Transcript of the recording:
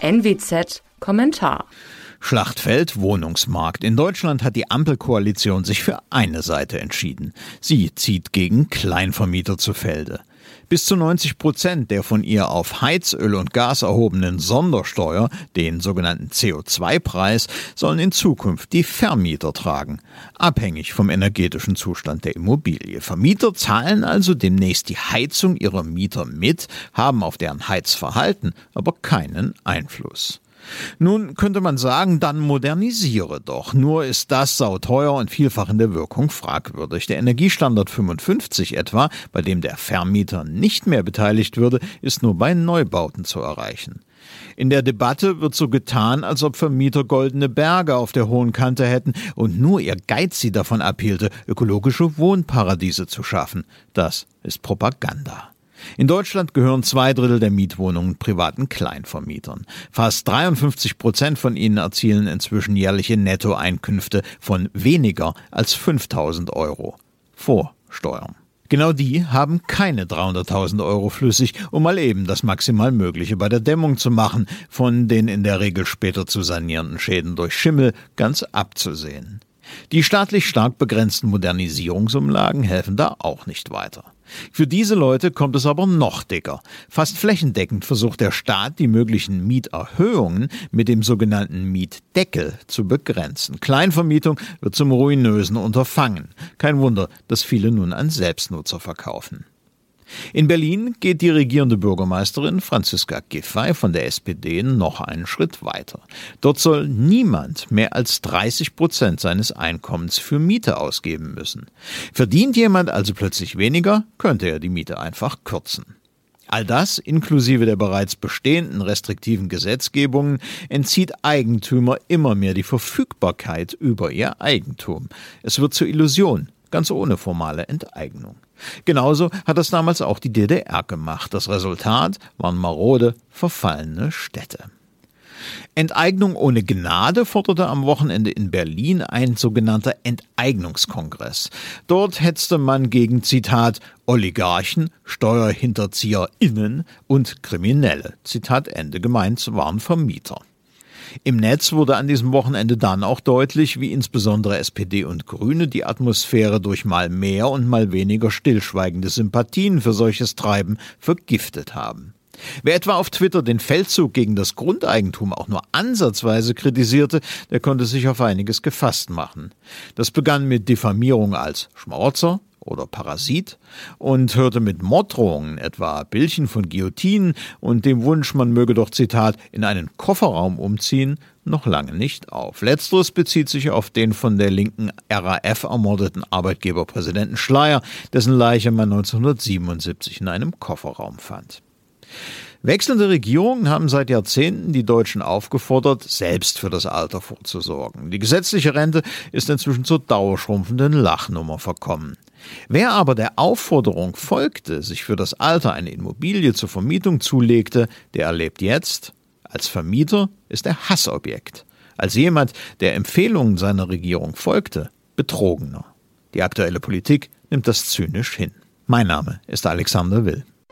NWZ Kommentar. Schlachtfeld Wohnungsmarkt. In Deutschland hat die Ampelkoalition sich für eine Seite entschieden. Sie zieht gegen Kleinvermieter zu Felde. Bis zu 90 Prozent der von ihr auf Heizöl und Gas erhobenen Sondersteuer, den sogenannten CO2-Preis, sollen in Zukunft die Vermieter tragen, abhängig vom energetischen Zustand der Immobilie. Vermieter zahlen also demnächst die Heizung ihrer Mieter mit, haben auf deren Heizverhalten aber keinen Einfluss. Nun könnte man sagen, dann modernisiere doch. Nur ist das sauteuer und vielfach in der Wirkung fragwürdig. Der Energiestandard 55 etwa, bei dem der Vermieter nicht mehr beteiligt würde, ist nur bei Neubauten zu erreichen. In der Debatte wird so getan, als ob Vermieter goldene Berge auf der hohen Kante hätten und nur ihr Geiz sie davon abhielte, ökologische Wohnparadiese zu schaffen. Das ist Propaganda. In Deutschland gehören zwei Drittel der Mietwohnungen privaten Kleinvermietern. Fast 53 Prozent von ihnen erzielen inzwischen jährliche Nettoeinkünfte von weniger als 5000 Euro. Vor Steuern. Genau die haben keine 300.000 Euro flüssig, um mal eben das maximal Mögliche bei der Dämmung zu machen, von den in der Regel später zu sanierenden Schäden durch Schimmel ganz abzusehen. Die staatlich stark begrenzten Modernisierungsumlagen helfen da auch nicht weiter. Für diese Leute kommt es aber noch dicker. Fast flächendeckend versucht der Staat, die möglichen Mieterhöhungen mit dem sogenannten Mietdeckel zu begrenzen. Kleinvermietung wird zum ruinösen Unterfangen. Kein Wunder, dass viele nun an Selbstnutzer verkaufen. In Berlin geht die regierende Bürgermeisterin Franziska Giffey von der SPD noch einen Schritt weiter. Dort soll niemand mehr als 30 Prozent seines Einkommens für Miete ausgeben müssen. Verdient jemand also plötzlich weniger, könnte er die Miete einfach kürzen. All das, inklusive der bereits bestehenden restriktiven Gesetzgebungen, entzieht Eigentümer immer mehr die Verfügbarkeit über ihr Eigentum. Es wird zur Illusion, ganz ohne formale Enteignung. Genauso hat das damals auch die DDR gemacht. Das Resultat waren marode, verfallene Städte. Enteignung ohne Gnade forderte am Wochenende in Berlin ein sogenannter Enteignungskongress. Dort hetzte man gegen Zitat Oligarchen, SteuerhinterzieherInnen und Kriminelle. Zitat Ende gemeint waren Vermieter. Im Netz wurde an diesem Wochenende dann auch deutlich, wie insbesondere SPD und Grüne die Atmosphäre durch mal mehr und mal weniger stillschweigende Sympathien für solches Treiben vergiftet haben. Wer etwa auf Twitter den Feldzug gegen das Grundeigentum auch nur ansatzweise kritisierte, der konnte sich auf einiges gefasst machen. Das begann mit Diffamierung als Schmarotzer, oder Parasit und hörte mit Morddrohungen, etwa Bildchen von Guillotinen und dem Wunsch, man möge doch Zitat in einen Kofferraum umziehen, noch lange nicht auf. Letzteres bezieht sich auf den von der linken RAF ermordeten Arbeitgeberpräsidenten Schleier, dessen Leiche man 1977 in einem Kofferraum fand. Wechselnde Regierungen haben seit Jahrzehnten die Deutschen aufgefordert, selbst für das Alter vorzusorgen. Die gesetzliche Rente ist inzwischen zur dauerschrumpfenden Lachnummer verkommen. Wer aber der Aufforderung folgte, sich für das Alter eine Immobilie zur Vermietung zulegte, der erlebt jetzt, als Vermieter ist er Hassobjekt, als jemand, der Empfehlungen seiner Regierung folgte, Betrogener. Die aktuelle Politik nimmt das zynisch hin. Mein Name ist Alexander Will.